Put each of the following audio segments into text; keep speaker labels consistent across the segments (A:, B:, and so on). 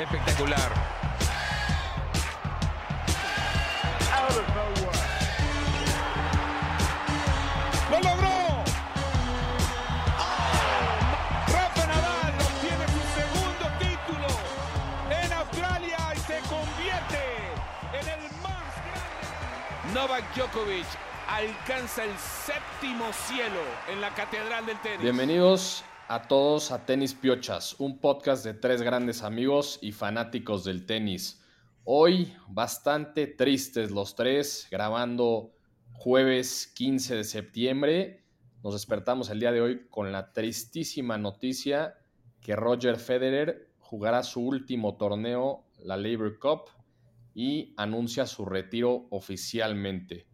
A: Espectacular.
B: ¡Lo logró! Rafa Nadal obtiene su segundo título en Australia y se convierte en el más grande.
A: Novak Djokovic alcanza el séptimo cielo en la Catedral del Tenis.
C: Bienvenidos a todos a Tenis Piochas, un podcast de tres grandes amigos y fanáticos del tenis. Hoy bastante tristes los tres, grabando jueves 15 de septiembre. Nos despertamos el día de hoy con la tristísima noticia que Roger Federer jugará su último torneo, la Labor Cup, y anuncia su retiro oficialmente.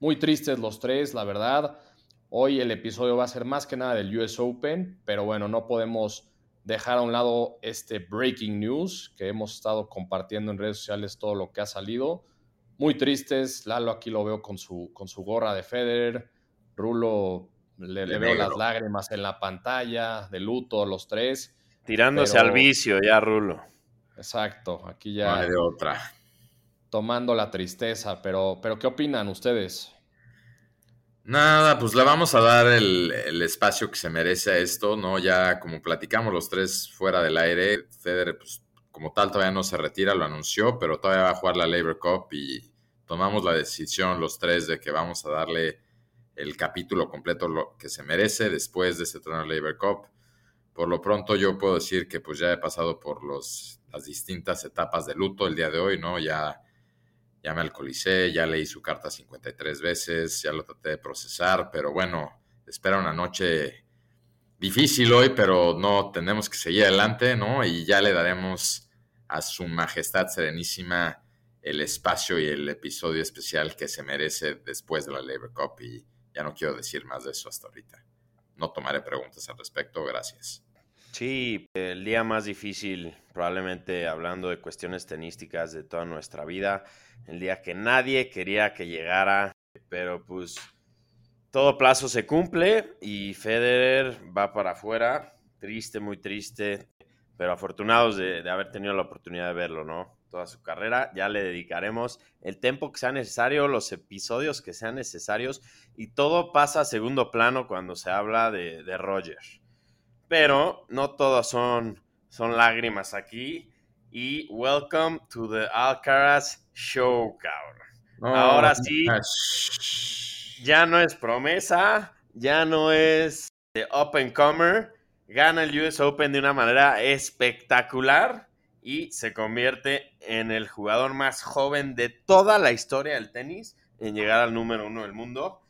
C: Muy tristes los tres, la verdad. Hoy el episodio va a ser más que nada del US Open, pero bueno, no podemos dejar a un lado este breaking news que hemos estado compartiendo en redes sociales todo lo que ha salido. Muy tristes, Lalo aquí lo veo con su, con su gorra de Federer, Rulo le, le veo las lágrimas en la pantalla, de luto los tres.
D: Tirándose
C: Pero-
D: al vicio ya, Rulo.
C: Exacto, aquí
E: No
C: ya
E: hay de otra.
C: tomando la tristeza, pero, pero ¿qué opinan ustedes?
E: Nada, pues le vamos a dar el, espacio que se merece a esto, ¿no? Ya como platicamos los tres fuera del aire, Federer, pues como tal todavía no se retira, lo anunció, pero todavía va a jugar la Labor Cup y tomamos la decisión los tres de que vamos a darle el capítulo completo lo que se merece después de ese torneo Labor Cup. Por lo pronto yo puedo decir que pues ya he pasado por los, las distintas etapas de luto el día de hoy, ¿no? Ya ya me alcoholicé, ya leí su carta 53 veces, ya lo traté de procesar, pero bueno, espera una noche difícil hoy, pero no, tenemos que seguir adelante, ¿no? Y ya le daremos a su majestad serenísima el espacio y el episodio especial que se merece después de la Labor Cup y ya no quiero decir más de eso hasta ahorita. No tomaré preguntas al respecto, gracias.
D: Sí, el día más difícil, probablemente hablando de cuestiones tenísticas de toda nuestra vida, el día que nadie quería que llegara, pero pues todo plazo se cumple y Federer va para afuera, triste, muy triste, pero afortunados de, haber tenido la oportunidad de verlo, ¿no? Toda su carrera, ya le dedicaremos el tiempo que sea necesario, los episodios que sean necesarios y todo pasa a segundo plano cuando se habla de, de Roger pero no todos son, son lágrimas aquí. Y welcome to the Alcaraz Show, cabrón. Ahora sí. Ya no es promesa, ya no es de up and comer. Gana el US Open de una manera espectacular y se convierte en el jugador más joven de toda la historia del tenis en llegar al número uno del mundo.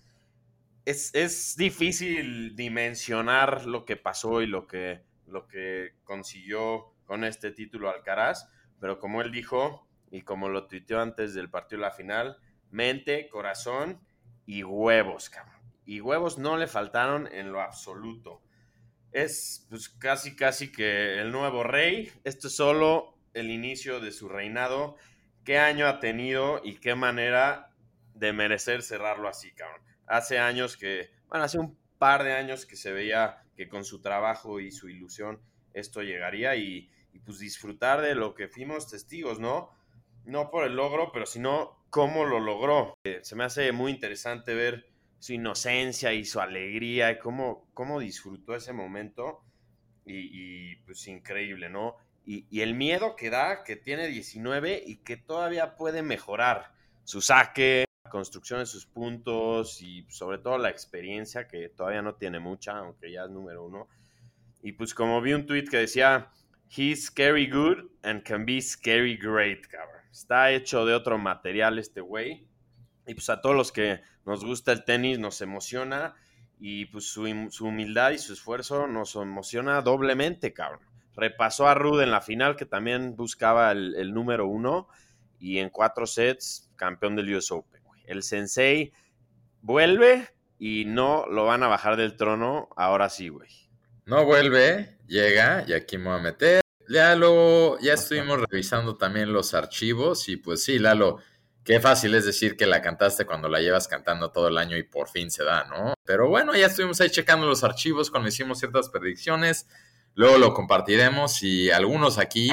D: Es, es difícil dimensionar lo que pasó y lo que, lo que consiguió con este título Alcaraz, pero como él dijo y como lo tuiteó antes del partido de la final, mente, corazón y huevos, cabrón. Y huevos no le faltaron en lo absoluto. Es pues casi casi que el nuevo rey. Esto es solo el inicio de su reinado. ¿Qué año ha tenido y qué manera de merecer cerrarlo así, cabrón? Hace años que, bueno, hace un par de años que se veía que con su trabajo y su ilusión esto llegaría y, pues disfrutar de lo que fuimos testigos, ¿no? No por el logro, pero sino cómo lo logró. Eh, se me hace muy interesante ver su inocencia y su alegría y cómo, cómo disfrutó ese momento. Y, pues increíble, ¿no? Y, y, el miedo que da, que tiene 19 y que todavía puede mejorar su saque, construcción de sus puntos y sobre todo la experiencia que todavía no tiene mucha, aunque ya es número uno. Y pues como vi un tweet que decía, he's scary good and can be scary great, cabrón. Está hecho de otro material este güey. Y pues a todos los que nos gusta el tenis nos emociona. Y pues su, su humildad y su esfuerzo nos emociona doblemente, cabrón. Repasó a Rude en la final, que también buscaba el, el número uno. Y en cuatro sets, campeón del US Open. El Sensei vuelve y no lo van a bajar del trono. Ahora sí, güey.
E: No vuelve, llega y aquí me voy a meter. Ya lo, ya estuvimos revisando también los archivos y pues sí, Lalo, qué fácil es decir que la cantaste cuando la llevas cantando todo el año y por fin se da, ¿no? Pero bueno, ya estuvimos ahí checando los archivos cuando hicimos ciertas predicciones. luego lo compartiremos y algunos aquí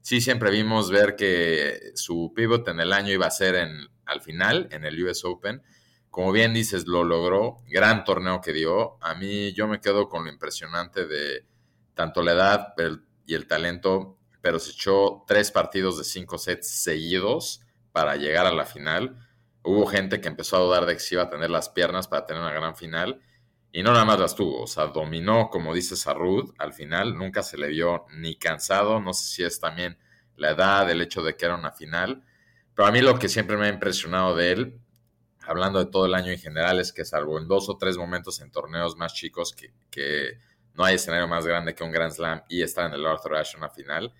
E: sí siempre vimos ver que su pivot en el año iba a ser en, al final, en el US Open. Como bien dices, lo logró, gran torneo que dio. A mí yo me quedo con lo impresionante de tanto la edad y el talento, pero se echó tres partidos de cinco sets seguidos para llegar a la final. Hubo gente que empezó a dudar de que se iba a tener las piernas para tener una gran final y no nada más las tuvo, o sea, dominó, como dice Sarud, al final, nunca se le vio ni cansado, no sé si es también la edad, el hecho de que era una final, pero a mí lo que siempre me ha impresionado de él, hablando de todo el año en general, es que salvo en dos o tres momentos en torneos más chicos, que, no hay escenario más grande que un Grand Slam y estar en el Arthur Ashe una final,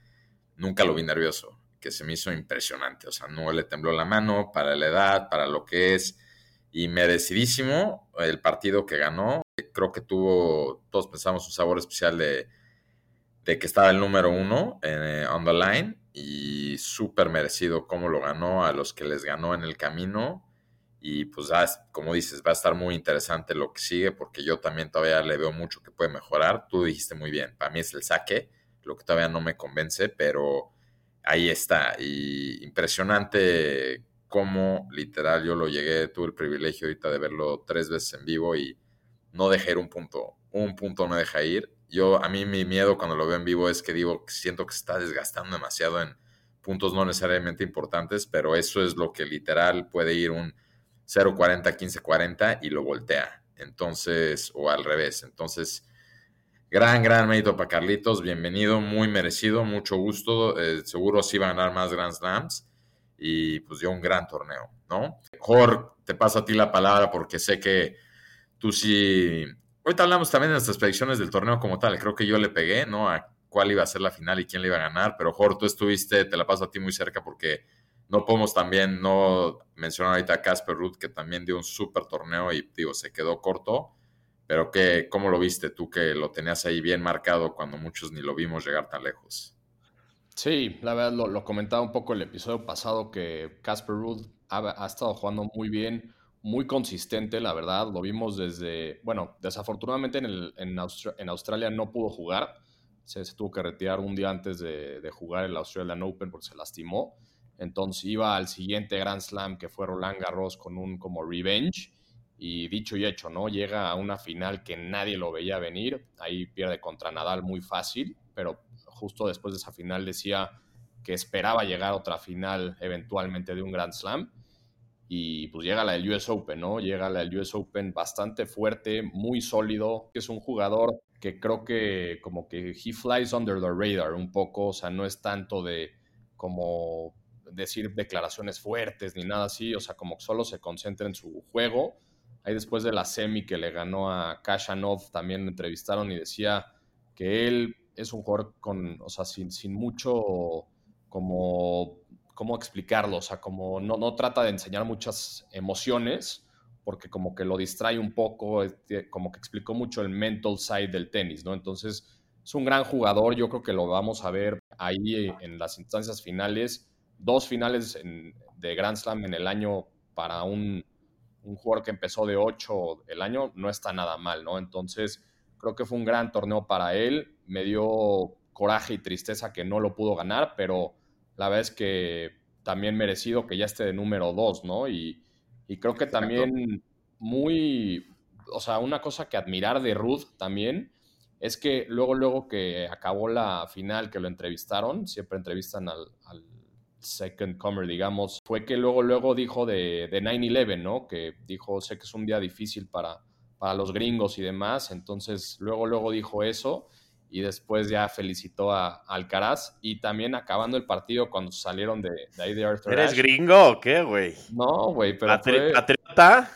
E: nunca lo vi nervioso, que se me hizo impresionante, o sea, no le tembló la mano para la edad, para lo que es, y merecidísimo el partido que ganó. Creo que tuvo, todos pensamos, un sabor especial de, de que estaba el número uno en, eh, on the line y súper merecido cómo lo ganó, a los que les ganó en el camino. Y pues, como dices, va a estar muy interesante lo que sigue porque yo también todavía le veo mucho que puede mejorar. Tú dijiste muy bien, para mí es el saque, lo que todavía no me convence, pero ahí está. Y impresionante cómo literal yo lo llegué, tuve el privilegio ahorita de verlo tres veces en vivo y no dejé ir un punto, un punto no deja ir. Yo, a mí mi miedo cuando lo veo en vivo es que digo, siento que está desgastando demasiado en puntos no necesariamente importantes, pero eso es lo que literal puede ir un 0.40, 15.40 y lo voltea. Entonces, o al revés. Entonces, gran, gran mérito para Carlitos. Bienvenido, muy merecido, mucho gusto. Eh, seguro sí va a ganar más Grand Slams y pues dio un gran torneo, ¿no? Mejor te paso a ti la palabra porque sé que tú sí... Ahorita hablamos también de nuestras predicciones del torneo como tal. Creo que yo le pegué, ¿no? A cuál iba a ser la final y quién le iba a ganar, pero Jorge, tú estuviste, te la paso a ti muy cerca porque no podemos también no mencionar ahorita a Casper Ruth, que también dio un súper torneo y, digo, se quedó corto. Pero que, ¿cómo lo viste tú que lo tenías ahí bien marcado cuando muchos ni lo vimos llegar tan lejos?
C: Sí, la verdad lo, comentaba un poco el episodio pasado que Casper Ruud ha, estado jugando muy bien, muy consistente, la verdad. Lo vimos desde, bueno, desafortunadamente en, en, Australia no pudo jugar. Se, tuvo que retirar un día antes de, jugar el Australian Open porque se lastimó. Entonces iba al siguiente Grand Slam que fue Roland Garros con un como revenge. Y dicho y hecho, ¿no? Llega a una final que nadie lo veía venir. Ahí pierde contra Nadal muy fácil, pero justo después de esa final decía que esperaba llegar a otra final eventualmente de un Grand Slam. Y pues llega la del US Open, ¿no? Llega la del US Open bastante fuerte, muy sólido. Es un jugador que creo que como que he flies under the radar un poco, o sea, no es tanto de como decir declaraciones fuertes ni nada así, o sea, como que solo se concentra en su juego. Ahí después de la semi que le ganó a Kashanov, también entrevistaron y decía que él es un jugador con, o sea, sin, sin mucho como, ¿cómo explicarlo? O sea, como no, no trata de enseñar muchas emociones, porque como que lo distrae un poco, como que explicó mucho el mental side del tenis, ¿no? Entonces, es un gran jugador, yo creo que lo vamos a ver ahí en las instancias finales, dos finales de Grand Slam en el año para un, un jugador que empezó de 8 el año, no está nada mal, ¿no? Entonces, creo que fue un gran torneo para él, me dio coraje y tristeza que no lo pudo ganar, pero la verdad es que también merecido que ya esté de número dos, ¿no? Y, creo que también muy, o sea, una cosa que admirar de Ruth también es que luego, luego que acabó la final, que lo entrevistaron, siempre entrevistan al, second comer, digamos, fue que luego, luego dijo de, de 9-11, ¿no? Que dijo, sé que es un día difícil para, para los gringos y demás, entonces luego, luego dijo eso y después ya felicitó a, Alcaraz y también acabando el partido cuando salieron de, ahí de Arthur
D: ¿Eres gringo o qué, güey?
C: No, güey, pero
D: ¿Patriota?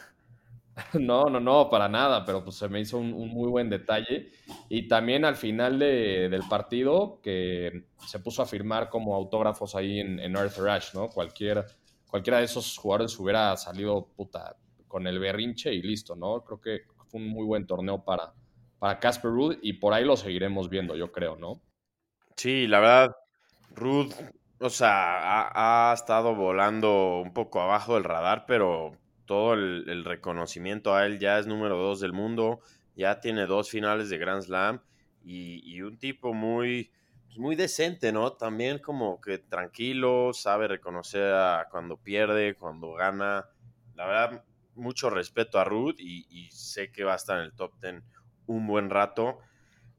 C: No, no, no, para nada, pero pues se me hizo un, muy buen detalle. Y también al final del partido, que se puso a firmar como autógrafos ahí en, Arthur Ashe, ¿no? Cualquier, cualquiera de esos jugadores hubiera salido puta, con el berrinche y listo, ¿no? Creo que fue un muy buen torneo para, para Casper Ruud y por ahí lo seguiremos viendo, yo creo, ¿no?
D: Sí, la verdad, Ruud, o sea, ha, estado volando un poco abajo del radar, pero todo el, reconocimiento a él ya es número dos del mundo, ya tiene dos finales de Grand Slam y, un tipo muy, pues, muy decente, ¿no? También como que tranquilo, sabe reconocer a cuando pierde, cuando gana. La verdad, mucho respeto a Ruth y, y sé que va a estar en el top 10 un buen rato.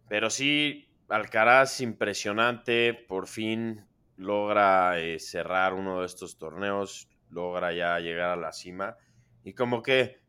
D: Pero sí, Alcaraz impresionante, por fin logra eh, cerrar uno de estos torneos, logra ya llegar a la cima. Y como que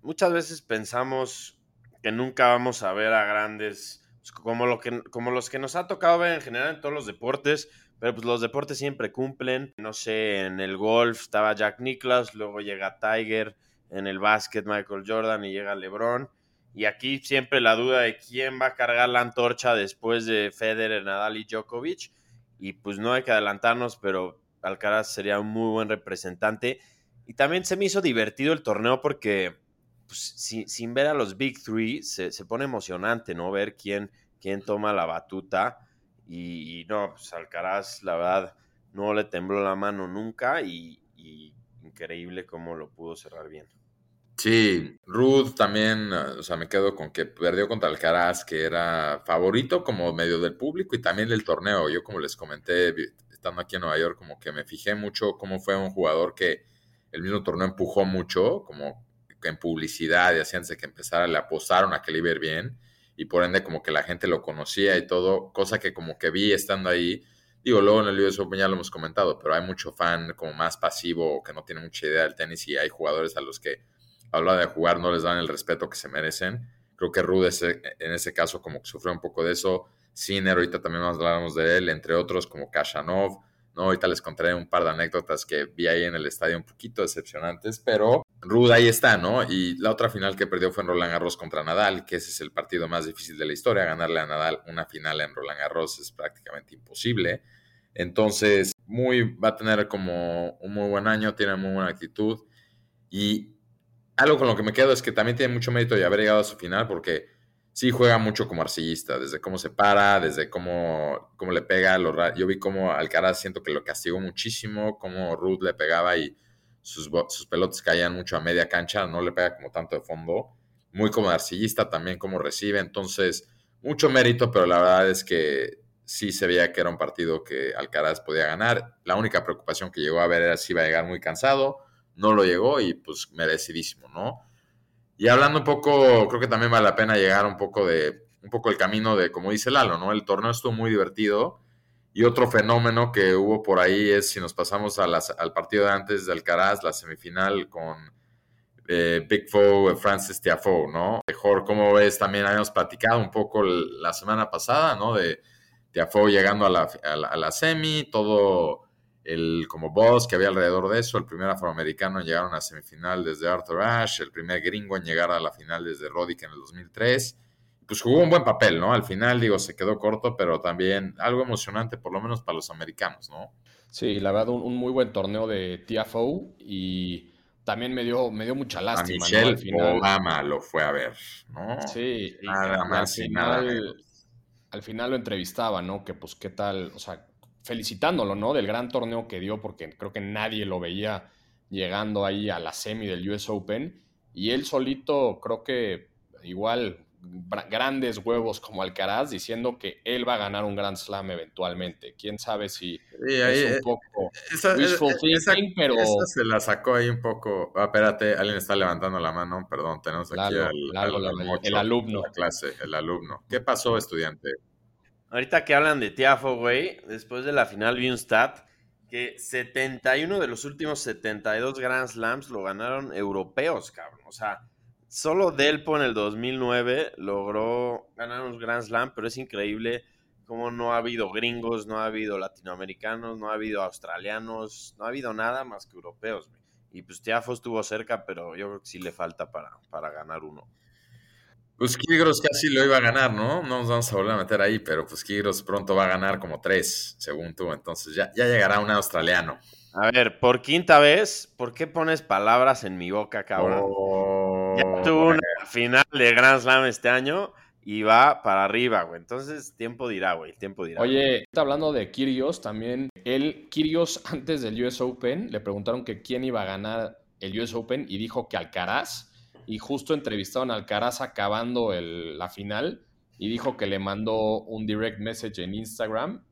D: muchas veces pensamos que nunca vamos a ver a grandes, pues, como, lo que, como los que nos ha tocado ver en general en todos los deportes, pero pues los deportes siempre cumplen. No sé, en el golf estaba Jack Nicklaus, luego llega Tiger, en el básquet Michael Jordan y llega LeBron. Y aquí siempre la duda de quién va a cargar la antorcha después de Federer, Nadal y Djokovic. Y pues no hay que adelantarnos, pero Alcaraz sería un muy buen representante. Y también se me hizo divertido el torneo porque pues, sin, ver a los Big Three se, pone emocionante, ¿no? Ver quién, quién toma la batuta. Y, no, pues Alcaraz, la verdad, no le tembló la mano nunca y increíble cómo lo pudo cerrar bien.
E: Sí, Ruth también, o sea, me quedo con que perdió contra Alcaraz, que era favorito como medio del público y también del torneo. Yo, como les comenté, estando aquí en Nueva York, como que me fijé mucho cómo fue un jugador que el mismo torneo empujó mucho, como en publicidad y de que empezara, le apostaron a que le iba bien y por ende como que la gente lo conocía y todo, cosa que como que vi estando ahí. Digo, luego en el US Open ya lo hemos comentado, pero hay mucho fan como más pasivo que no tiene mucha idea del tenis y hay jugadores a los que habla de jugar, no les dan el respeto que se merecen. Creo que Rude en ese caso como que sufrió un poco de eso. Sinner, ahorita también nos hablamos de él, entre otros como Kashanov. ¿no? Ahorita les contaré un par de anécdotas que vi ahí en el estadio un poquito decepcionantes, pero Rude ahí está, ¿no? Y la otra final que perdió fue en Roland Garros contra Nadal, que ese es el partido más difícil de la historia. Ganarle a Nadal una final en Roland Garros es prácticamente imposible. Entonces, muy, va a tener como un muy buen año, tiene muy buena actitud. Y algo con lo que me quedo es que también tiene mucho mérito de haber llegado a su final porque sí juega mucho como arcillista, desde cómo se para, desde cómo, cómo le pega. yo vi cómo Alcaraz siento que lo castigó muchísimo, cómo Ruth le pegaba y sus, sus pelotas caían mucho a media cancha, no le pega como tanto de fondo. Muy como arcillista también como recibe, entonces mucho mérito, pero la verdad es que sí se veía que era un partido que Alcaraz podía ganar. La única preocupación que llegó a ver era si iba a llegar muy cansado no lo llegó y pues merecidísimo, ¿no? Y hablando un poco, creo que también vale la pena llegar un poco de, un poco el camino de, como dice Lalo, ¿no? El torneo estuvo muy divertido y otro fenómeno que hubo por ahí es si nos pasamos al partido de antes de Alcaraz, la semifinal con eh, Big Foe, Francis Tiafoe, ¿no? Mejor, como ves, también habíamos platicado un poco la semana pasada, ¿no? De Tiafoe llegando a la, a la semi, todo el como boss que había alrededor de eso, el primer afroamericano en llegar a una semifinal desde Arthur Ashe, el primer gringo en llegar a la final desde Roddick en el 2003. Pues jugó un buen papel, ¿no? Al final, digo, se quedó corto, pero también algo emocionante, por lo menos para los americanos, ¿no?
C: Sí, la verdad, un, muy buen torneo de TFO y también me dio, me dio mucha lástima.
E: A Michelle al final. Obama lo fue a ver, ¿no?
C: Sí, nada más y nada Al final lo entrevistaba, ¿no? Que pues qué tal, o sea, felicitándolo, ¿no? Del gran torneo que dio, porque creo que nadie lo veía llegando ahí a la semi del US Open. Y él solito, creo que igual grandes huevos como Alcaraz diciendo que él va a ganar un Grand Slam eventualmente. Quién sabe si es un eh, poco
E: esa, pero esa se la sacó ahí un poco. Ah, espérate, alguien está levantando la mano. Perdón, tenemos aquí al,
C: el alumno.
E: La clase, el alumno. ¿Qué pasó, estudiante?
D: Ahorita que hablan de Tiafo, güey, después de la final vi un stat que 71 de los últimos 72 Grand Slams lo ganaron europeos, cabrón. O sea, solo Delpo en el 2009 logró ganar un Grand Slam, pero es increíble cómo no ha habido gringos, no ha habido latinoamericanos, no ha habido australianos, no ha habido nada más que europeos. Y pues Tiafo estuvo cerca, pero yo creo que sí le falta para, para ganar uno.
E: Pues Kigros casi lo iba a ganar, ¿no? No nos vamos a volver a meter ahí, pero pues Kigros pronto va a ganar como tres, según tú. Entonces ya, ya llegará un australiano.
D: A ver, por quinta vez, ¿por qué pones palabras en mi boca, cabrón? Oh, ya tuvo una final de Grand Slam este año y va para arriba, güey. Entonces, tiempo dirá, güey. Tiempo dirá.
C: Oye, hablando de Kirios, también él, Kirios, antes del US Open, le preguntaron que quién iba a ganar el US Open y dijo que Alcaraz y justo entrevistaron al Alcaraz acabando la final y dijo que le mandó un direct message en Instagram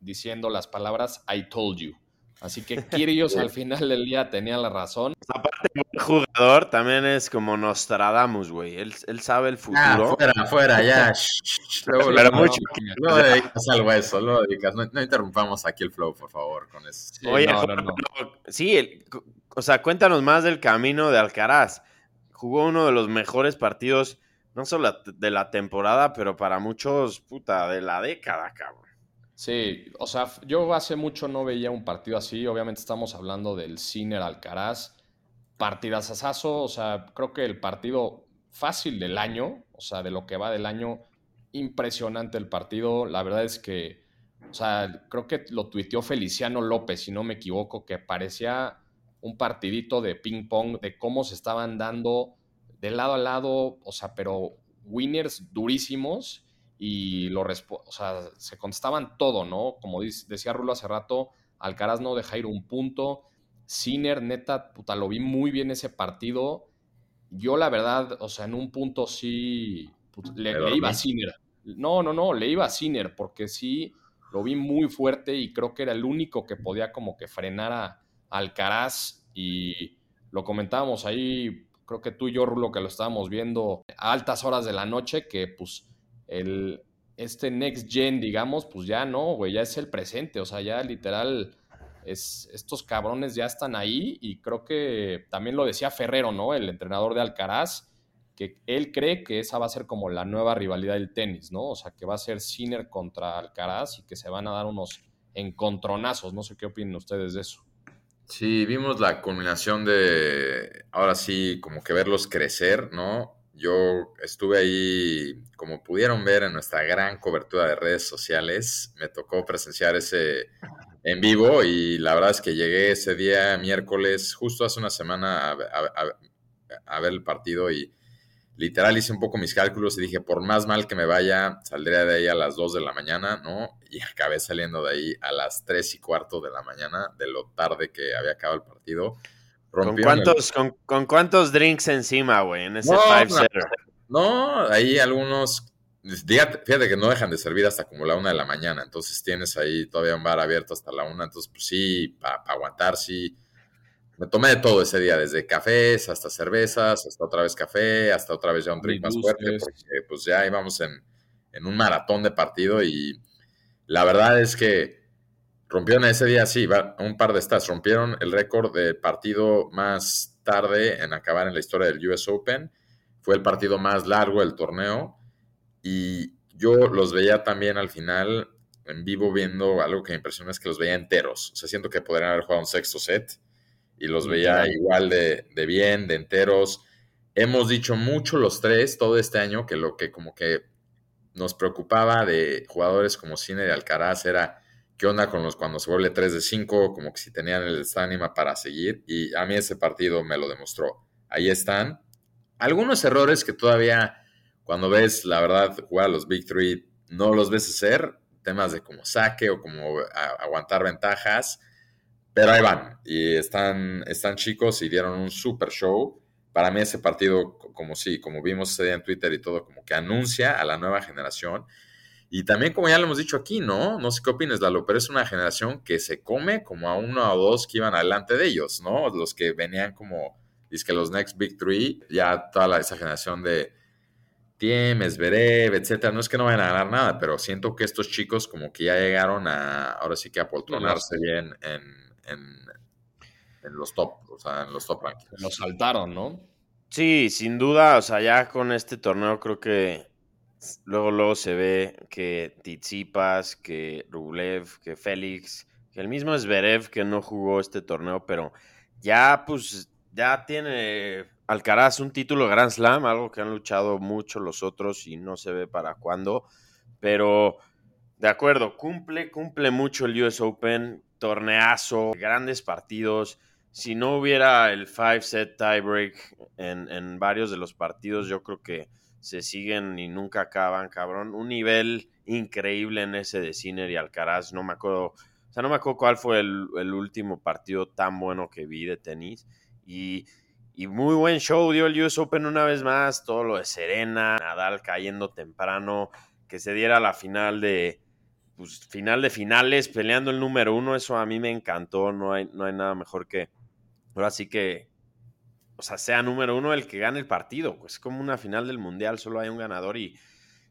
C: diciendo las palabras I told you. Así que Kirios al final del día tenía la razón.
D: Aparte, el jugador también es como Nostradamus, güey. Él, él sabe el
E: Ah,
D: futuro.
E: fuera, fuera, ya. Luego,
D: Pero
E: luego,
D: mucho-
E: luego dedicas algo a eso, luego dedicas. No, no interrumpamos aquí el flow, por favor, con eso.
C: Sí,
D: Oye,
C: no, no, no.
D: sí, el- o sea, cuéntanos más del camino de Alcaraz. Jugó uno de los mejores partidos, no solo de la temporada, pero para muchos, puta, de la década, cabrón.
C: Sí, o sea, yo hace mucho no veía un partido así. Obviamente estamos hablando del Sinner Alcaraz. Partidazazazo, o sea, creo que el partido fácil del año, o sea, de lo que va del año, impresionante el partido. La verdad es que, o sea, creo que lo tuiteó Feliciano López, si no me equivoco, que parecía un partidito de ping pong, de cómo se estaban dando de lado a lado, o sea, pero winners durísimos y lo o sea, se contestaban todo, ¿no? Como decía Rulo hace rato, Alcaraz no deja ir un punto. Sinner, neta, puta, lo vi muy bien ese partido. Yo, la verdad, o sea, en un punto sí le,
E: ¿Me
C: le iba a? Sinner. No, no, no, le iba a Sinner porque sí lo vi muy fuerte y creo que era el único que podía como que frenar a Alcaraz y lo comentábamos ahí, creo que tú y yo, Rulo, que lo estábamos viendo a altas horas de la noche, que pues el, este next gen, digamos, pues ya no, güey, ya es el presente, o sea, ya literal, es, estos cabrones ya están ahí y creo que también lo decía Ferrero, ¿no? El entrenador de Alcaraz, que él cree que esa va a ser como la nueva rivalidad del tenis, ¿no? O sea, que va a ser Sinner contra Alcaraz y que se van a dar unos encontronazos, no sé qué opinan ustedes de eso.
E: Sí, vimos la culminación de, ahora sí, como que verlos crecer, ¿no? Yo estuve ahí, como pudieron ver en nuestra gran cobertura de redes sociales, me tocó presenciar ese en vivo y la verdad es que llegué ese día miércoles, justo hace una semana, a, ver el partido y literal hice un poco mis cálculos y dije, por más mal que me vaya, saldría de ahí a las 2 de la mañana, ¿no? Y acabé saliendo de ahí a las 3 y cuarto de la mañana, de lo tarde que había acabado el partido.
D: ¿Con
E: el-
D: cuántos, con, con cuántos drinks encima, güey, en ese
E: No,
D: five-setter?
E: No, ahí algunos, fíjate que no dejan de servir hasta como la una de la mañana, entonces tienes ahí todavía un bar abierto hasta la una, entonces pues sí, para aguantar, sí. Me tomé de todo ese día, desde cafés hasta cervezas, hasta otra vez café, hasta otra vez ya un drink más fuerte, porque pues ya íbamos en, en un maratón de partido y la verdad es que rompieron ese día, sí, un par de stats, rompieron el récord de partido más tarde en acabar en la historia del US Open, fue el partido más largo del torneo y yo los veía también al final en vivo viendo algo que me impresiona es que los veía enteros, o sea, siento que podrían haber jugado un sexto set y los veía igual de, de bien, de enteros. Hemos dicho mucho los tres todo este año que lo que como que nos preocupaba de jugadores como Sinner y Alcaraz era qué onda con los cuando se vuelve 3 de 5, como que si tenían el ánima para seguir. Y a mí ese partido me lo demostró. Ahí están. Algunos errores que todavía, cuando ves, la verdad, jugar a los Big Three, no los ves hacer. Temas de como saque o como a- aguantar ventajas. Pero ahí van. Y están, están chicos y dieron un super show. Para mí ese partido, co- como sí, como vimos ese día en Twitter y todo, como que anuncia a la nueva generación. Y también, como ya lo hemos dicho aquí, ¿no? No sé qué opinas, Lalo, pero es una generación que se come como a uno o dos que iban adelante de ellos, ¿no? Los que venían como, dice que los Next Big Three, ya toda la- esa generación de Tiem, Zverev, etcétera. No es que no vayan a ganar nada, pero siento que estos chicos como que ya llegaron a, ahora sí que a poltronarse bien en, en, en los top, o sea, en los top rankings.
C: Lo saltaron, ¿no?
D: Sí, sin duda, o sea, ya con este torneo creo que luego, luego se ve que Tsitsipas, que Rublev, que Félix, que el mismo Zverev que no jugó este torneo, pero ya pues ya tiene Alcaraz un título Grand Slam, algo que han luchado mucho los otros y no se ve para cuándo, pero de acuerdo, cumple, cumple mucho el US Open, torneazo, grandes partidos. Si no hubiera el five set tiebreak en, varios de los partidos, yo creo que se siguen y nunca acaban, cabrón. Un nivel increíble en ese de Sinner y Alcaraz. No me acuerdo, o sea, no me acuerdo cuál fue el, el último partido tan bueno que vi de tenis. Y Y muy buen show dio el US Open una vez más, todo lo de Serena, Nadal cayendo temprano, que se diera la final de, pues, final de finales, peleando el número uno, eso a mí me encantó, no hay, no hay nada mejor que, ahora sí que, o sea, sea número uno el que gane el partido, pues es como una final del mundial, solo hay un ganador y,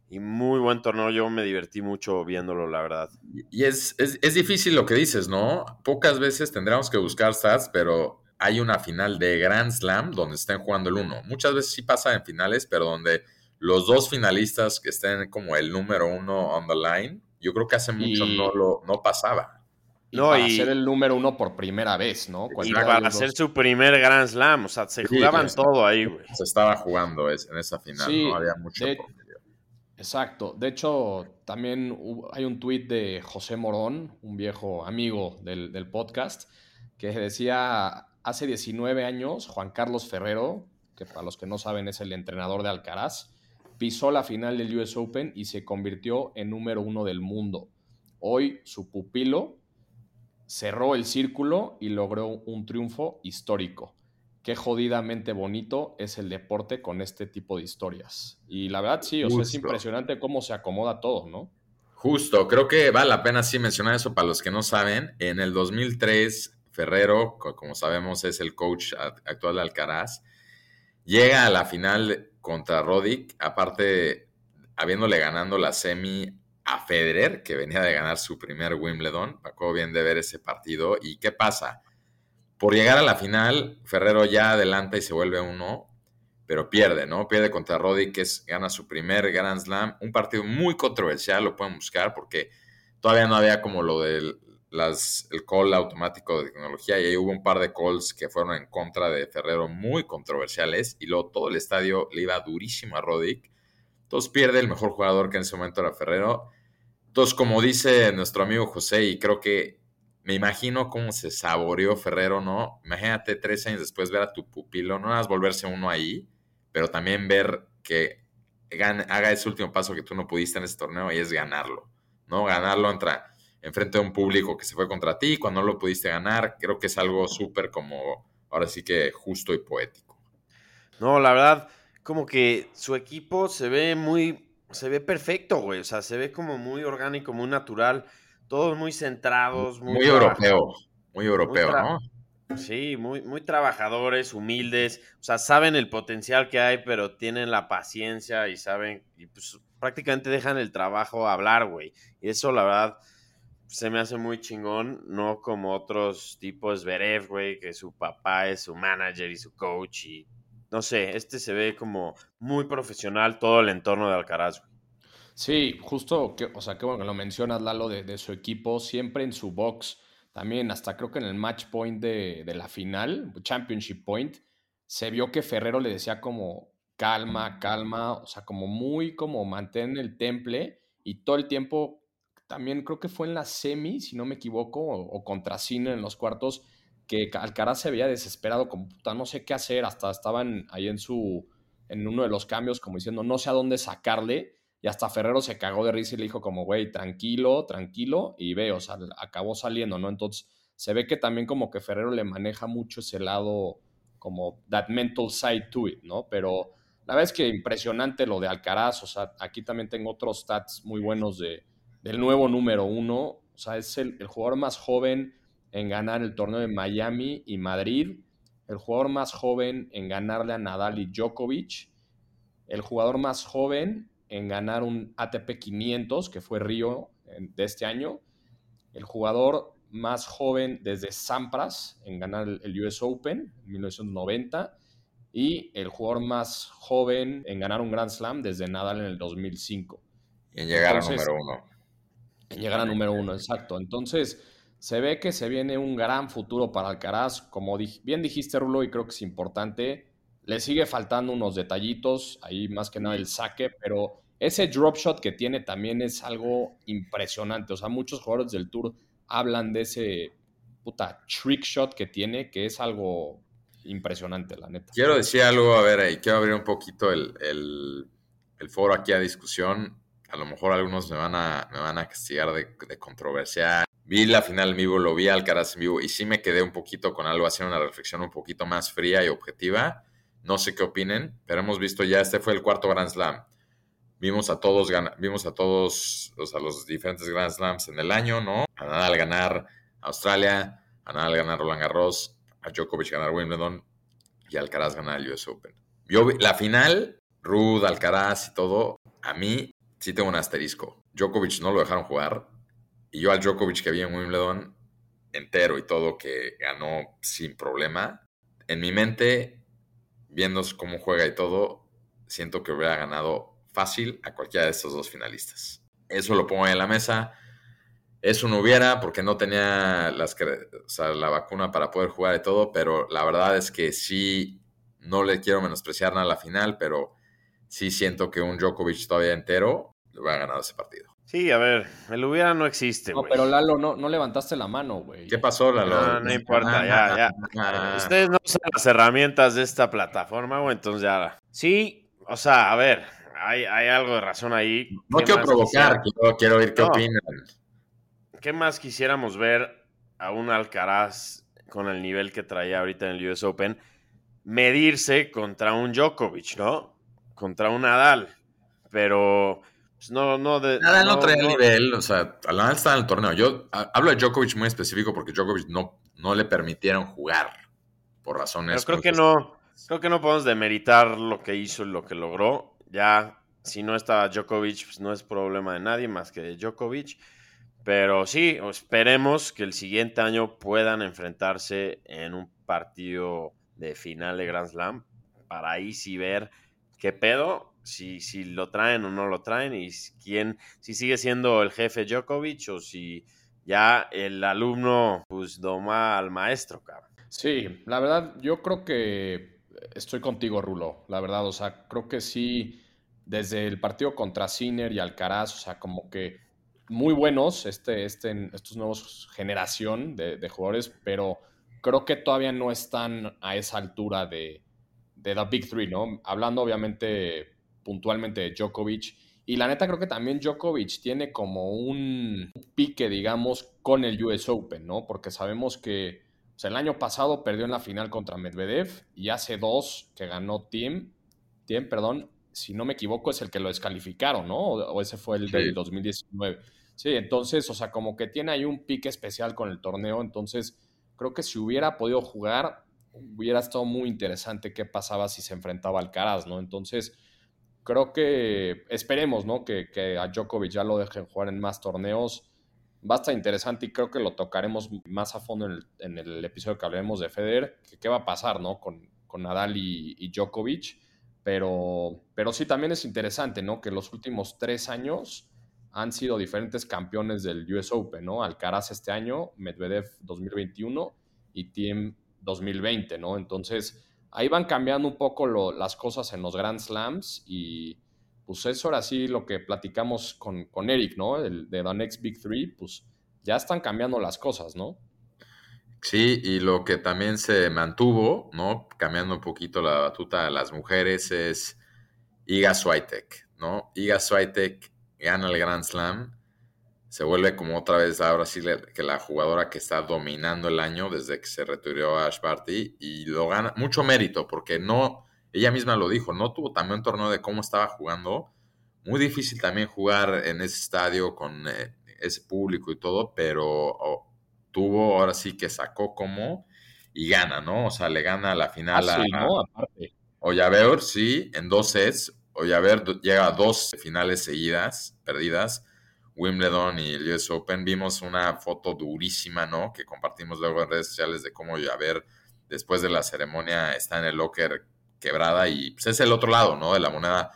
D: y muy buen torneo, yo me divertí mucho viéndolo, la verdad.
E: Y es, es, es difícil lo que dices, ¿no? Pocas veces tendríamos que buscar stats, pero hay una final de Grand Slam donde estén jugando el uno. Muchas veces sí pasa en finales, pero donde los dos finalistas que estén como el número uno on the line, yo creo que hace mucho
C: Y-
E: no lo no pasaba.
C: Y
D: No,
C: para
D: y-
C: ser el número uno por primera vez, ¿no?
D: Y para
C: los
D: hacer
C: dos.
D: su primer Grand Slam, o sea, se
E: Sí,
D: jugaban todo ahí, güey.
E: Se estaba jugando es- en esa final,
C: Sí,
E: no había mucho
C: de-
E: por medio.
C: Exacto. De hecho, también hubo- hay un tuit de José Morón, un viejo amigo del, del podcast, que decía, hace 19 años, Juan Carlos Ferrero, que para los que no saben es el entrenador de Alcaraz, pisó la final del US Open y se convirtió en número uno del mundo. Hoy su pupilo cerró el círculo y logró un triunfo histórico. Qué jodidamente bonito es el deporte con este tipo de historias. Y la verdad, sí, o sea, es impresionante cómo se acomoda todo, ¿no?
E: Justo, creo que vale la pena sí mencionar eso para los que no saben. En el 2003, Ferrero, co- como sabemos, es el coach actual de Alcaraz, llega a la final contra Roddick, aparte habiéndole ganando la semi a Federer, que venía de ganar su primer Wimbledon. Me bien de ver ese partido. ¿Y qué pasa? Por llegar a la final, Ferrero ya adelanta y se vuelve uno, pero pierde, ¿no? Pierde contra Roddick, que es, gana su primer Grand Slam. Un partido muy controversial, lo pueden buscar, porque todavía no había como lo del las, el call automático de tecnología y ahí hubo un par de calls que fueron en contra de Ferrero muy controversiales y luego todo el estadio le iba durísimo a Roddick. Entonces pierde el mejor jugador que en ese momento era Ferrero. Entonces, como dice nuestro amigo José, y creo que me imagino cómo se saboreó Ferrero, ¿no? Imagínate tres años después ver a tu pupilo, no nada más volverse uno ahí, pero también ver que haga ese último paso que tú no pudiste en ese torneo y es ganarlo, ¿no? Ganarlo entra enfrente de un público que se fue contra ti, cuando no lo pudiste ganar, creo que es algo súper como, ahora sí que justo y poético.
D: No, la verdad, como que su equipo se ve muy, se ve perfecto, güey. O sea, se ve como muy orgánico, muy natural. Todos muy centrados, muy,
E: Muy europeo, muy europeo, ¿no?
D: Sí, muy, muy trabajadores, humildes. O sea, saben el potencial que hay, pero tienen la paciencia y saben, y pues prácticamente dejan el trabajo hablar, güey. Y eso, la verdad, se me hace muy chingón, no como otros tipos Berev, güey, que su papá es su manager y su coach y no sé, este se ve como muy profesional todo el entorno de Alcaraz. güey.
C: Sí, justo, que, o sea, qué bueno que lo mencionas, Lalo, de, de su equipo, siempre en su box, también hasta creo que en el match point de, de la final, Championship Point, se vio que Ferrero le decía como calma, calma, o sea, como muy como mantén el temple y todo el tiempo, también creo que fue en la semi, si no me equivoco, o, contra Sinner en los cuartos, que Alcaraz se veía desesperado, como puta, no sé qué hacer, hasta estaban ahí en su, en uno de los cambios como diciendo, no sé a dónde sacarle, y hasta Ferrero se cagó de risa y le dijo como, güey, tranquilo, tranquilo, y ve, o sea, acabó saliendo, ¿no? Entonces, se ve que también como que Ferrero le maneja mucho ese lado, como that mental side to it, ¿no? Pero la verdad es que impresionante lo de Alcaraz, o sea, aquí también tengo otros stats muy buenos de, del nuevo número uno, o sea, es el, el jugador más joven en ganar el torneo de Miami y Madrid, el jugador más joven en ganarle a Nadal y Djokovic, el jugador más joven en ganar un ATP 500, que fue Río de este año, el jugador más joven desde Sampras en ganar el, el US Open en 1990 y el jugador más joven en ganar un Grand Slam desde Nadal en el 2005
E: Y en llegar
C: Entonces-
E: a número uno.
C: En llegar a número uno, exacto. Entonces, se ve que se viene un gran futuro para Alcaraz. Como di- bien dijiste, Rulo, y creo que es importante, le sigue faltando unos detallitos, ahí más que nada el saque, pero ese drop shot que tiene también es algo impresionante. O sea, muchos jugadores del Tour hablan de ese puta trick shot que tiene, que es algo impresionante, la neta.
E: Quiero decir algo, a ver, ahí quiero abrir un poquito el, el- el foro aquí a discusión. A lo mejor algunos me van a, me van a castigar de, de controversial. Vi la final en vivo, lo vi Alcaraz en vivo y sí me quedé un poquito con algo, haciendo una reflexión un poquito más fría y objetiva. No sé qué opinen, pero hemos visto ya, este fue el cuarto Grand Slam. Vimos a todos, vimos a todos, o sea, los diferentes Grand Slams en el año, ¿no? A Nadal ganar Australia, a Nadal ganar Roland Garros, a Djokovic ganar Wimbledon y Alcaraz ganar el US Open. Yo la final, Rude, Alcaraz y todo, a mí sí tengo un asterisco. Djokovic no lo dejaron jugar, y yo al Djokovic que vi en Wimbledon entero y todo, que ganó sin problema, en mi mente, viendo cómo juega y todo, siento que hubiera ganado fácil a cualquiera de estos dos finalistas. Eso lo pongo en la mesa. Eso no hubiera porque no tenía las, la vacuna para poder jugar y todo, pero la verdad es que sí, no le quiero menospreciar nada a la final, pero sí siento que un Djokovic todavía entero le hubiera ganado ese partido.
D: Sí, a ver, el hubiera no existe,
C: No, pero Lalo, no, no levantaste la mano, güey.
E: ¿Qué pasó, Lalo?
D: No, no importa, ya, ya. Ah. Ustedes no usan las herramientas de esta plataforma, güey, entonces ya. Sí, o sea, a ver, hay, algo de razón ahí.
E: No quiero provocar, quiero, oír qué opinan.
D: ¿Qué más quisiéramos ver a un Alcaraz con el nivel que traía ahorita en el US Open medirse contra un Djokovic, ¿no? Contra un Nadal. Pero pues no, no, de,
E: Nada, no, trae el nivel, o sea, Nadal está en el torneo. Yo hablo de Djokovic muy específico porque Djokovic no, no le permitieron jugar por razones.
D: Pero creo que no, creo que no podemos demeritar lo que hizo y lo que logró. Ya, si no estaba Djokovic, pues no es problema de nadie más que de Djokovic. Pero sí, esperemos que el siguiente año puedan enfrentarse en un partido de final de Grand Slam para ahí sí ver qué pedo si, si lo traen o no lo traen y quién, si sigue siendo el jefe Djokovic o si ya el alumno pues doma al maestro, cabrón.
C: Sí, la verdad, yo creo que estoy contigo, Rulo, la verdad, o sea, creo que sí, desde el partido contra Sinner y Alcaraz, o sea, como que muy buenos este, este, estos nuevos generación de, de jugadores, pero creo que todavía no están a esa altura de, de The Big Three, ¿no? Hablando obviamente puntualmente de Djokovic. Y la neta creo que también Djokovic tiene como un pique, digamos, con el US Open, ¿no? Porque sabemos que el año pasado perdió en la final contra Medvedev y hace dos que ganó Tim, Tim, perdón, si no me equivoco es el que lo descalificaron, ¿no? O, ese fue el del 2019. Sí, entonces, o sea, como que tiene ahí un pique especial con el torneo, entonces creo que si hubiera podido jugar, hubiera estado muy interesante qué pasaba si se enfrentaba al Caraz, ¿no? Entonces, creo que esperemos, ¿no? Que, a Djokovic ya lo dejen jugar en más torneos. Va a estar interesante y creo que lo tocaremos más a fondo en el, episodio que hablaremos de Federer, que qué va a pasar, ¿no? Con, con Nadal y, Djokovic. Pero, pero sí también es interesante, ¿no? Que los últimos tres años han sido diferentes campeones del US Open, ¿no? Alcaraz este año, Medvedev 2021 y Team 2020, ¿no? Entonces, ahí van cambiando un poco las cosas en los Grand Slams y pues eso ahora sí lo que platicamos con, con Eric, ¿no? El, de The Next Big Three, pues ya están cambiando las cosas, ¿no?
E: Sí, y lo que también se mantuvo, ¿no? Cambiando un poquito la batuta de las mujeres es Iga Swiatek, ¿no? Iga Swiatek gana el Grand Slam se vuelve como otra vez ahora sí que la jugadora que está dominando el año desde que se retiró a Ash Barty y lo gana mucho mérito porque no, ella misma lo dijo, no tuvo también un torneo de cómo estaba jugando, muy difícil también jugar en ese estadio con eh, ese público y todo, pero oh, tuvo ahora sí que sacó como y gana, ¿no? O sea, le gana la final
C: ah,
E: a,
C: ¿no? Aparte.
E: Ollaver, sí, en dos sets, Ollaver llega a dos finales seguidas, perdidas, Wimbledon y el US Open, vimos una foto durísima, ¿no? Que compartimos luego en redes sociales de cómo a ver después de la ceremonia está en el locker quebrada y pues es el otro lado, ¿no? De la moneda.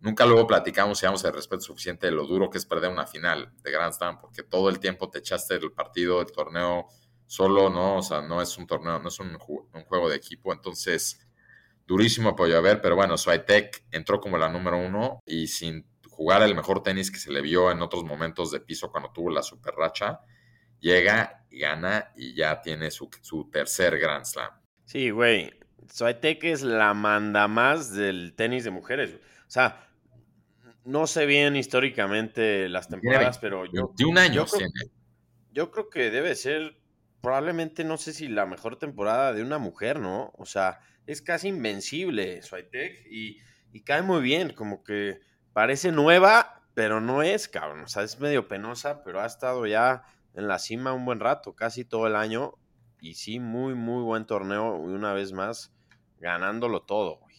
E: Nunca luego platicamos si damos el respeto suficiente de lo duro que es perder una final de Grand Slam, porque todo el tiempo te echaste el partido, el torneo solo, ¿no? O sea, no es un torneo, no es un, juego de equipo, entonces durísimo apoyo a pero bueno, Swiatek entró como la número uno y sin jugar el mejor tenis que se le vio en otros momentos de piso cuando tuvo la super racha, llega y gana y ya tiene su, tercer Grand Slam.
D: Sí, güey. Swiatek es la manda más del tenis de mujeres. O sea, no sé bien históricamente las temporadas, pero yo.
E: De un año
D: yo creo, yo creo que debe ser probablemente, no sé si la mejor temporada de una mujer, ¿no? O sea, es casi invencible Swiatek y, y cae muy bien, como que parece nueva, pero no es, cabrón. O sea, es medio penosa, pero ha estado ya en la cima un buen rato, casi todo el año. Y sí, muy, muy buen torneo. Y una vez más, ganándolo todo, güey.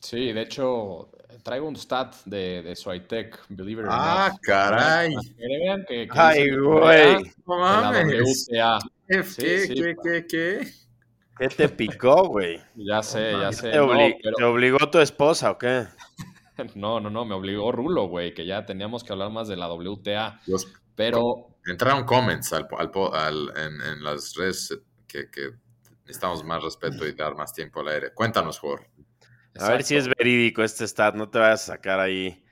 C: Sí, de hecho, traigo un stat de, de Swiatek, believe it or
E: Ah,
C: not.
E: caray.
C: Para que vean que- que
D: Ay, güey.
E: No mames. ¿Qué,
C: Sí,
E: qué,
C: sí.
E: qué, qué, qué?
D: ¿Qué te picó, güey?
C: Ya sé, ya sé.
D: ¿Te,
C: No,
D: obli-
C: pero-
D: te obligó tu esposa o qué?
C: no, no, no, me obligó Rulo, güey, que ya teníamos que hablar más de la WTA.
E: Los-
C: Pero
E: entraron comments al, al po- al- en, en las redes que, que necesitamos más respeto y dar más tiempo al aire. Cuéntanos, Jorge.
D: A ver si es verídico este stat. No te vayas a sacar ahí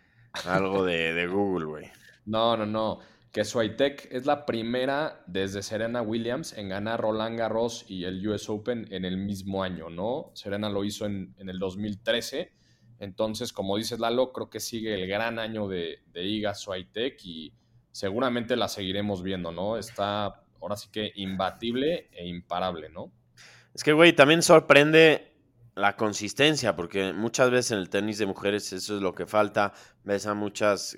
D: algo de, de Google, güey.
C: No, no, no. Que Swiatek es la primera desde Serena Williams en ganar Roland Garros y el US Open en el mismo año, ¿no? Serena lo hizo en, en el 2013. Entonces, como dices Lalo, creo que sigue el gran año de, de Iga Swiatek y seguramente la seguiremos viendo, ¿no? Está ahora sí que imbatible e imparable, ¿no?
D: Es que, güey, también sorprende la consistencia, porque muchas veces en el tenis de mujeres eso es lo que falta. Ves a muchas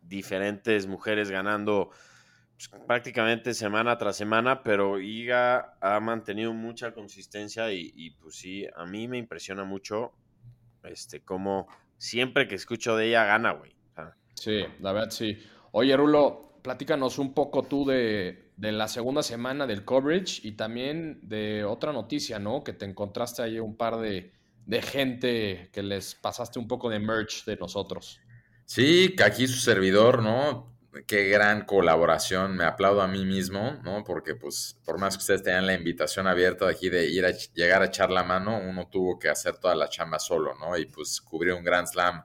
D: diferentes mujeres ganando pues, prácticamente semana tras semana, pero Iga ha mantenido mucha consistencia y, y, pues sí, a mí me impresiona mucho este cómo siempre que escucho de ella gana, güey.
C: Sí, la verdad sí. Oye, Rulo, platícanos un poco tú de, de la segunda semana del coverage y también de otra noticia, ¿no? Que te encontraste ahí un par de, de gente que les pasaste un poco de merch de nosotros.
E: Sí, que aquí su servidor, ¿no? Qué gran colaboración, me aplaudo a mí mismo, ¿no? Porque pues por más que ustedes tenían la invitación abierta de aquí de ir a llegar a echar la mano, uno tuvo que hacer toda la chamba solo, ¿no? Y pues cubrir un Grand Slam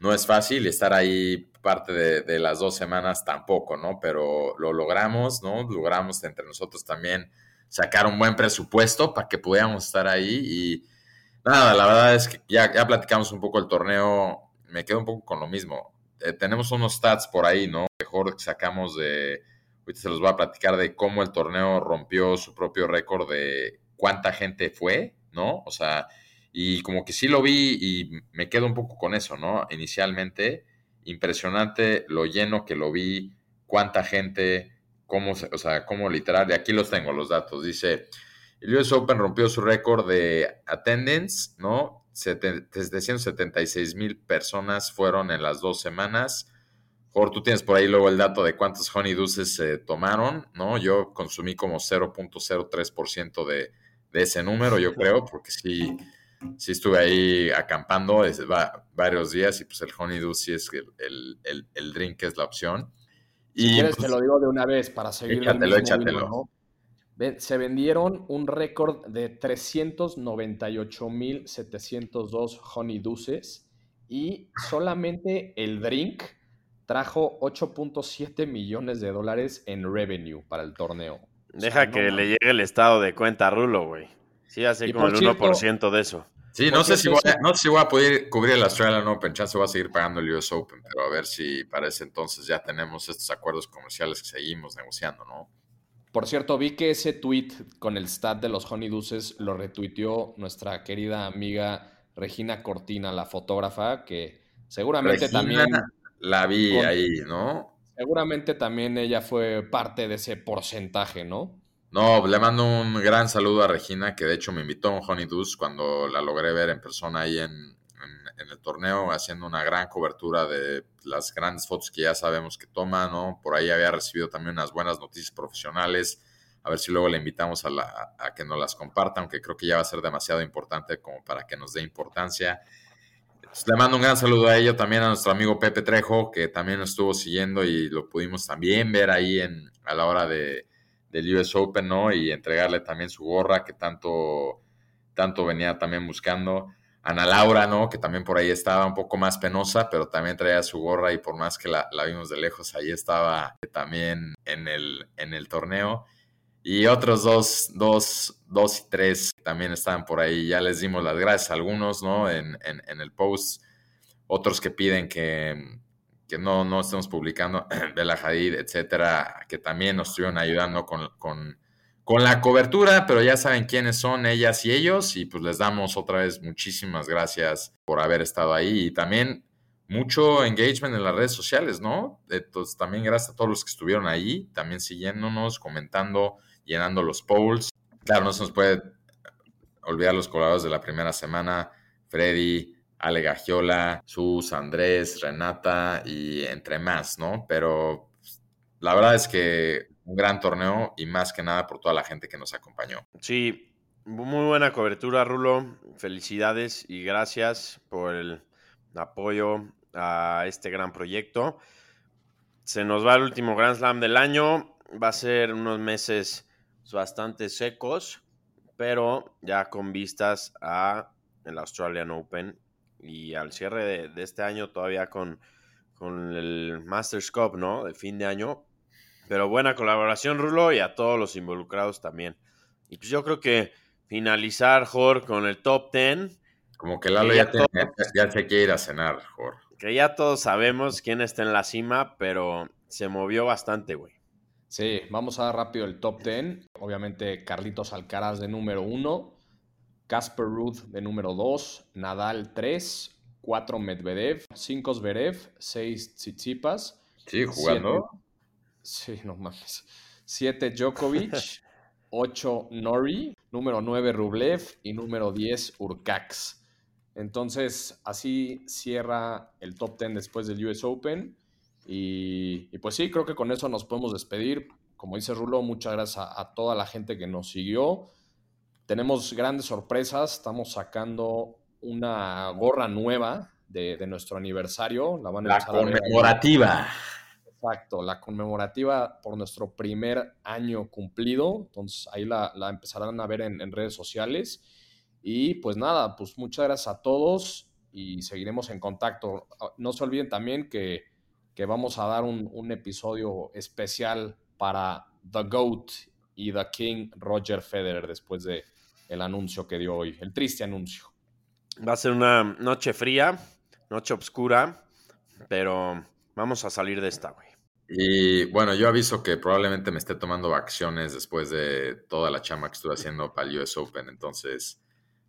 E: no es fácil estar ahí parte de, de las dos semanas tampoco, ¿no? Pero lo logramos, ¿no? Logramos entre nosotros también sacar un buen presupuesto para que pudiéramos estar ahí y nada, la verdad es que ya, ya platicamos un poco el torneo, me quedo un poco con lo mismo. Eh, tenemos unos stats por ahí, ¿no? Mejor sacamos de, ahorita se los voy a platicar de cómo el torneo rompió su propio récord de cuánta gente fue, ¿no? O sea, y como que sí lo vi y me quedo un poco con eso, ¿no? Inicialmente, impresionante lo lleno que lo vi, cuánta gente, cómo, o sea, cómo literal, y aquí los tengo los datos, dice, el US Open rompió su récord de attendance, ¿no? Sete- 776 mil personas fueron en las dos semanas. Jorge, tú tienes por ahí luego el dato de cuántos honey dulces se tomaron, ¿no? Yo consumí como 0.03% de, de ese número, yo creo, porque sí, sí estuve ahí acampando va- varios días y pues el honey dulce sí es el, el, el- el drink es la opción.
C: Si
E: Y
C: quieres,
E: pues,
C: te lo digo de una vez para seguir el
E: Échatelo,
C: mismo
E: échatelo.
C: hilo, ¿no? Se vendieron un récord de 398.702 honey dulces y solamente el drink trajo 8.7 millones de dólares en revenue para el torneo. O sea,
D: deja
C: no
D: que le llegue el estado de cuenta a Rulo, güey. Sí, así
C: Y
D: como el
C: por cierto-
D: 1% de eso.
E: Sí, no sé, si voy a, no sé si voy a poder cubrir el Australian Open, chance voy a seguir pagando el US Open, pero a ver si para ese entonces ya tenemos estos acuerdos comerciales que seguimos negociando, ¿no?
C: Por cierto, vi que ese tweet con el stat de los honey dulces lo retuiteó nuestra querida amiga Regina Cortina, la fotógrafa, que seguramente
E: Regina
C: también
E: la vi
C: con-
E: ahí, ¿no?
C: Seguramente también ella fue parte de ese porcentaje, ¿no?
E: No, le mando un gran saludo a Regina, que de hecho me invitó a un Honey Deuce cuando la logré ver en persona ahí en, en- en el torneo, haciendo una gran cobertura de las grandes fotos que ya sabemos que toma, ¿no? Por ahí había recibido también unas buenas noticias profesionales. A ver si luego le invitamos a, la- a que nos las comparta, aunque creo que ya va a ser demasiado importante como para que nos dé importancia. Le mando un gran saludo a ella, también a nuestro amigo Pepe Trejo, que también estuvo siguiendo y lo pudimos también ver ahí en, a la hora de, del US Open, ¿no? Y entregarle también su gorra que tanto, tanto venía también buscando. Ana Laura, ¿no? Que también por ahí estaba un poco más penosa, pero también traía su gorra y por más que la, vimos de lejos, ahí estaba también en el, en el torneo. Y otros dos, dos, dos y tres también estaban por ahí. Ya les dimos las gracias a algunos, ¿no? En, en, el post. Otros que piden que, que no, no estemos publicando, Bella Hadid, etcétera, que también nos estuvieron ayudando con, con, con, la cobertura, pero ya saben quiénes son ellas y ellos, y pues les damos otra vez muchísimas gracias por haber estado ahí y también mucho engagement en las redes sociales, ¿no? Entonces también gracias a todos los que estuvieron ahí, también siguiéndonos, comentando, llenando los polls. Claro, no se nos puede olvidar los colaboradores de la primera semana, Freddy, Ale Gagiola, Sus, Andrés, Renata y entre más, ¿no? Pero la verdad es que un gran torneo y más que nada por toda la gente que nos acompañó.
D: Sí, muy buena cobertura, Rulo. Felicidades y gracias por el apoyo a este gran proyecto. Se nos va el último Grand Slam del año. Va a ser unos meses bastante secos, pero ya con vistas a el Australian Open y al cierre de, este año todavía con, con el Masters Cup, ¿no? De fin de año. Pero buena colaboración, Rulo, y a todos los involucrados también. Y pues yo creo que finalizar, Jor, con el top 10.
E: Como que Lalo ya, ya, se quiere ir a cenar, Jor.
D: Que ya todos sabemos quién está en la cima, pero se movió bastante, güey.
C: Sí, vamos a dar rápido el top 10. Obviamente, Carlitos Alcaraz de número 1, Casper Ruth de número 2, Nadal 3, 4 Medvedev, 5 Zverev, 6 Tsitsipas.
E: Sí, jugando.
C: Sí, no mames. 7 Djokovic, 8 Nori, número 9 Rublev y número 10 Urcax. Entonces, así cierra el top 10 después del US Open. Y, pues sí, creo que con eso nos podemos despedir. Como dice Rulo, muchas gracias a toda la gente que nos siguió. Tenemos grandes sorpresas, estamos sacando una gorra nueva de, nuestro aniversario.
E: La, van a la conmemorativa.
C: Exacto, la conmemorativa por nuestro primer año cumplido. Entonces ahí la, empezarán a ver en, redes sociales. Y pues nada, pues muchas gracias a todos y seguiremos en contacto. Ah, no se olviden también que, vamos a dar un, un, episodio especial para The GOAT y The King Roger Federer después de, el anuncio que dio hoy, el triste anuncio.
D: Va a ser una noche fría, noche oscura, pero vamos a salir de esta, güey.
E: Y bueno, yo aviso que probablemente me esté tomando acciones después de toda la chama que estuve haciendo para el US Open, entonces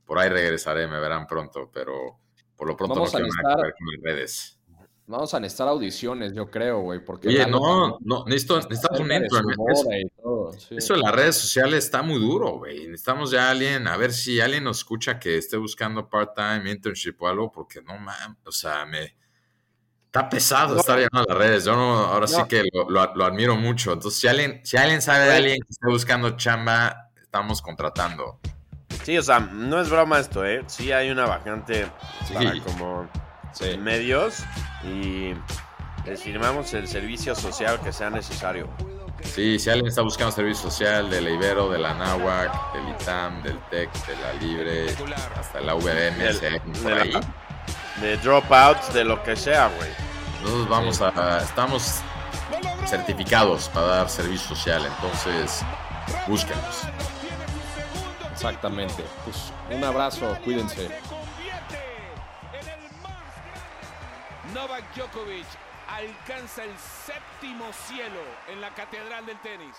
E: por ahí regresaré, me verán pronto, pero por lo pronto
C: vamos
E: no
C: a necesitar, ver con redes. Vamos a necesitar audiciones, yo creo, güey. Porque
E: Oye, no, no, necesito, necesitamos un intro. Eso de las redes sociales está muy duro, güey. Necesitamos ya alguien, a ver si alguien nos escucha que esté buscando part-time, internship o algo, porque no mames, o sea, me. Está pesado estar llenando las redes. Yo no, ahora sí que lo, admiro mucho. Entonces, si alguien, si alguien sabe de alguien que esté buscando chamba, estamos contratando.
D: Sí, o sea, no es broma esto, ¿eh? Sí hay una vacante para como medios y les firmamos el servicio social que sea necesario.
E: Sí, si alguien está buscando servicio social de la Ibero, de la NAWAC, del ITAM, del TEC, de la Libre, hasta la VDM, por ahí.
D: De dropouts, de lo que sea, güey.
E: Nosotros vamos a. Estamos certificados para dar servicio social, entonces búsquenos.
C: Exactamente. Pues un abrazo, cuídense.
A: Novak Djokovic alcanza el séptimo cielo en la catedral del tenis.